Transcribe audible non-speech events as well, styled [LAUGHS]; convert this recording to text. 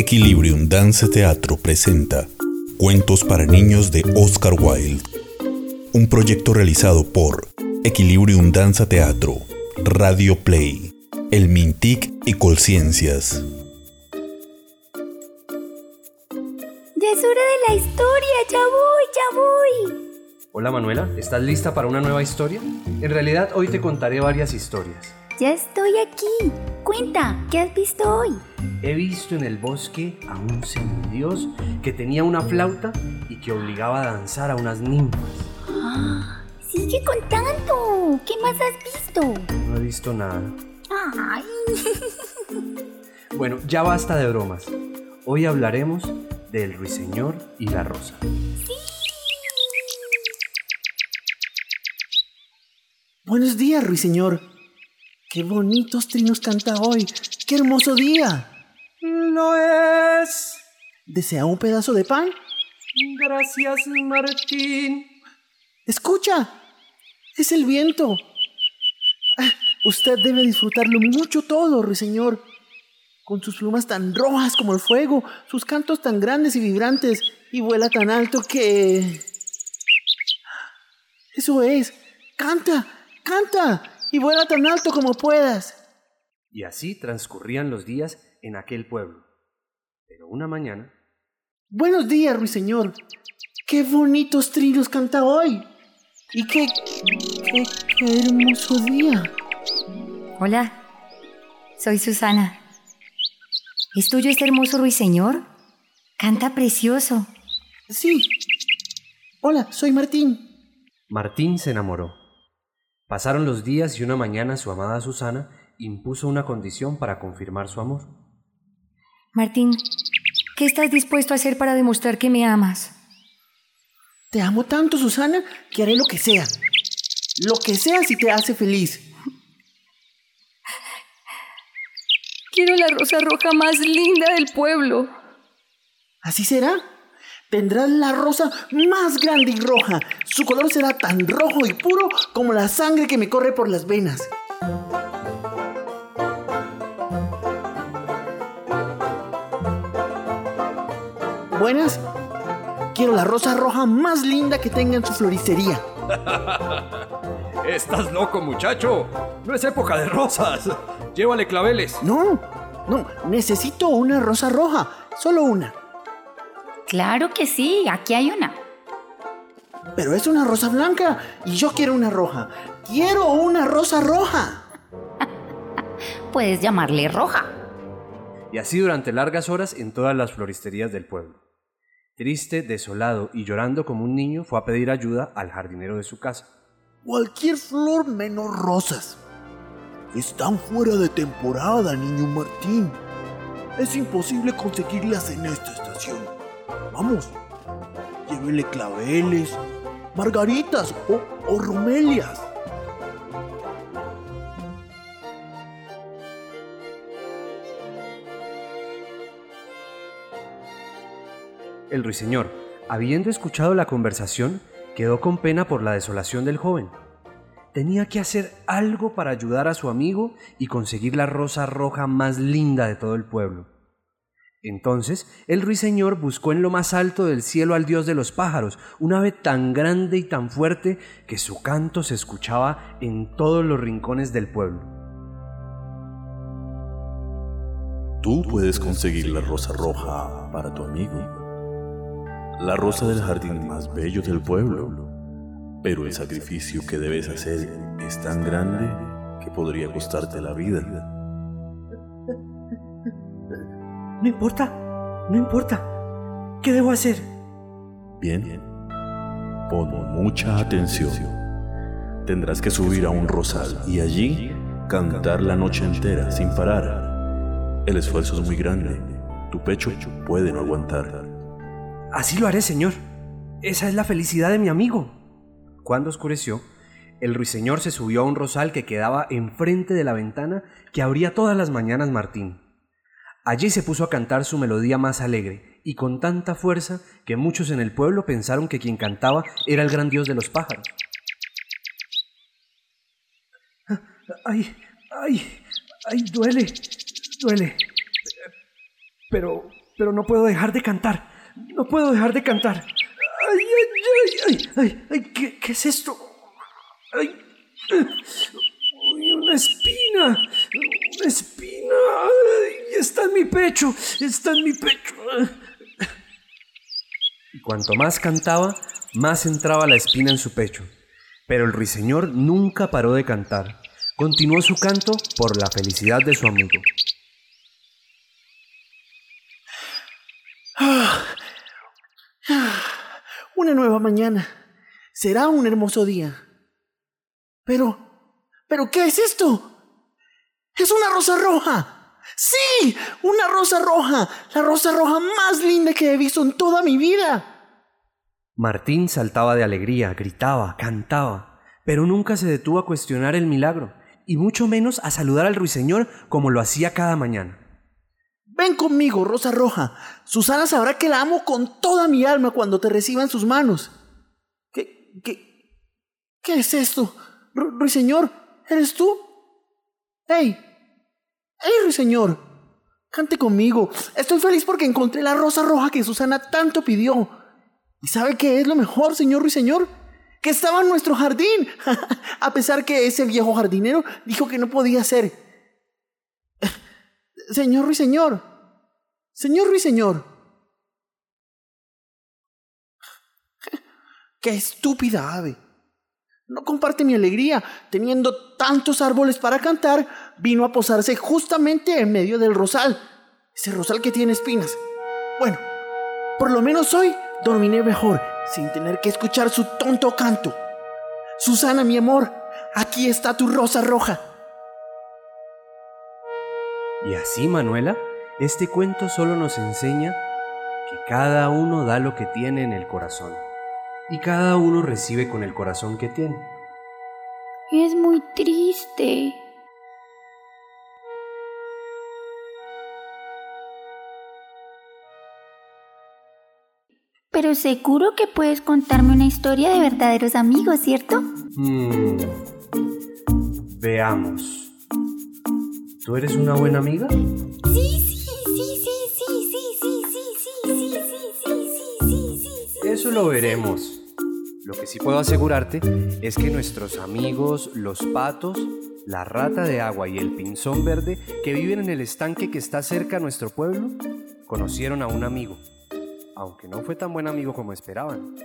Equilibrium Dance Teatro presenta Cuentos para niños de Oscar Wilde. Un proyecto realizado por Equilibrium Danza Teatro, Radio Play, El Mintic y Colciencias. Ya es hora de la historia, ya voy, ya voy. Hola Manuela, ¿estás lista para una nueva historia? En realidad hoy te contaré varias historias. Ya estoy aquí. Cuenta, ¿qué has visto hoy? He visto en el bosque a un semidios que tenía una flauta y que obligaba a danzar a unas ninfas. Ah, sigue contando. ¿Qué más has visto? No he visto nada. Ay. [LAUGHS] Bueno, ya basta de bromas. Hoy hablaremos del ruiseñor y la rosa. Buenos días, ruiseñor. Qué bonitos trinos canta hoy. Qué hermoso día. No es. ¿Desea un pedazo de pan? Gracias, Martín. Escucha. Es el viento. Ah, usted debe disfrutarlo mucho todo, ruiseñor. Con sus plumas tan rojas como el fuego, sus cantos tan grandes y vibrantes, y vuela tan alto que... Eso es. Canta, canta, y vuela tan alto como puedas. Y así transcurrían los días en aquel pueblo. Pero una mañana... Buenos días, ruiseñor. Qué bonitos trinos canta hoy. Y qué, qué, qué hermoso día. Hola, soy Susana. ¿Es tuyo este hermoso ruiseñor? Canta precioso. Sí. Hola, soy Martín. Martín se enamoró. Pasaron los días y una mañana su amada Susana impuso una condición para confirmar su amor. Martín, ¿qué estás dispuesto a hacer para demostrar que me amas? Te amo tanto, Susana, que haré lo que sea. Lo que sea si te hace feliz. Quiero la rosa roja más linda del pueblo. ¿Así será? Tendrás la rosa más grande y roja. Su color será tan rojo y puro como la sangre que me corre por las venas. Buenas. Quiero la rosa roja más linda que tenga en su floristería. [LAUGHS] Estás loco, muchacho. No es época de rosas. Llévale claveles. No, no, necesito una rosa roja. Solo una. Claro que sí, aquí hay una. Pero es una rosa blanca y yo quiero una roja. Quiero una rosa roja. [LAUGHS] Puedes llamarle roja. Y así durante largas horas en todas las floristerías del pueblo. Triste, desolado y llorando como un niño, fue a pedir ayuda al jardinero de su casa. Cualquier flor menos rosas. Están fuera de temporada, niño Martín. Es imposible conseguirlas en esta estación. Vamos, llévele claveles, margaritas o, o romelias. El ruiseñor, habiendo escuchado la conversación, quedó con pena por la desolación del joven. Tenía que hacer algo para ayudar a su amigo y conseguir la rosa roja más linda de todo el pueblo. Entonces el ruiseñor buscó en lo más alto del cielo al dios de los pájaros, un ave tan grande y tan fuerte que su canto se escuchaba en todos los rincones del pueblo. Tú puedes conseguir la rosa roja para tu amigo. La rosa del jardín más bello del pueblo. Pero el sacrificio que debes hacer es tan grande que podría costarte la vida. No importa, no importa. ¿Qué debo hacer? Bien. Pon mucha atención. Tendrás que subir a un rosal y allí cantar la noche entera sin parar. El esfuerzo es muy grande. Tu pecho puede no aguantar. Así lo haré, señor. Esa es la felicidad de mi amigo. Cuando oscureció, el ruiseñor se subió a un rosal que quedaba enfrente de la ventana que abría todas las mañanas Martín. Allí se puso a cantar su melodía más alegre y con tanta fuerza que muchos en el pueblo pensaron que quien cantaba era el gran dios de los pájaros. ¡Ay! ¡Ay! ¡Ay! Duele. Duele. Pero pero no puedo dejar de cantar. No puedo dejar de cantar. ¡Ay, ay, ay, ay, ay! ay ¿qué, ¿Qué es esto? ¡Ay! Una espina. Una espina. Ay, está en mi pecho. Está en mi pecho. Y cuanto más cantaba, más entraba la espina en su pecho. Pero el ruiseñor nunca paró de cantar. Continuó su canto por la felicidad de su amigo. Una nueva mañana. Será un hermoso día. Pero, ¿pero qué es esto? ¡Es una rosa roja! ¡Sí! ¡Una rosa roja! La rosa roja más linda que he visto en toda mi vida. Martín saltaba de alegría, gritaba, cantaba, pero nunca se detuvo a cuestionar el milagro, y mucho menos a saludar al ruiseñor como lo hacía cada mañana. Ven conmigo, Rosa Roja. Susana sabrá que la amo con toda mi alma cuando te reciba en sus manos. ¿Qué, qué, qué es esto? Ruiseñor, ¿eres tú? ¡Ey! ¡Ey, Ruiseñor! Cante conmigo. Estoy feliz porque encontré la rosa roja que Susana tanto pidió. ¿Y sabe qué es lo mejor, señor Ruiseñor? Que estaba en nuestro jardín, [LAUGHS] a pesar que ese viejo jardinero dijo que no podía ser. [LAUGHS] Señor Ruiseñor, señor Ruiseñor. [LAUGHS] Qué estúpida ave. No comparte mi alegría. Teniendo tantos árboles para cantar, vino a posarse justamente en medio del rosal. Ese rosal que tiene espinas. Bueno, por lo menos hoy dormiré mejor sin tener que escuchar su tonto canto. Susana, mi amor, aquí está tu rosa roja. Y así, Manuela, este cuento solo nos enseña que cada uno da lo que tiene en el corazón y cada uno recibe con el corazón que tiene. Es muy triste. Pero seguro que puedes contarme una historia de verdaderos amigos, ¿cierto? Hmm. Veamos. ¿Tú eres una buena amiga? Sí, sí, sí, sí, sí, sí, sí, sí, sí, sí, sí, sí, sí, sí, sí. Eso lo veremos. Lo que sí puedo asegurarte es que nuestros amigos, los patos, la rata de agua y el pinzón verde que viven en el estanque que está cerca a nuestro pueblo, conocieron a un amigo, aunque no fue tan buen amigo como esperaban.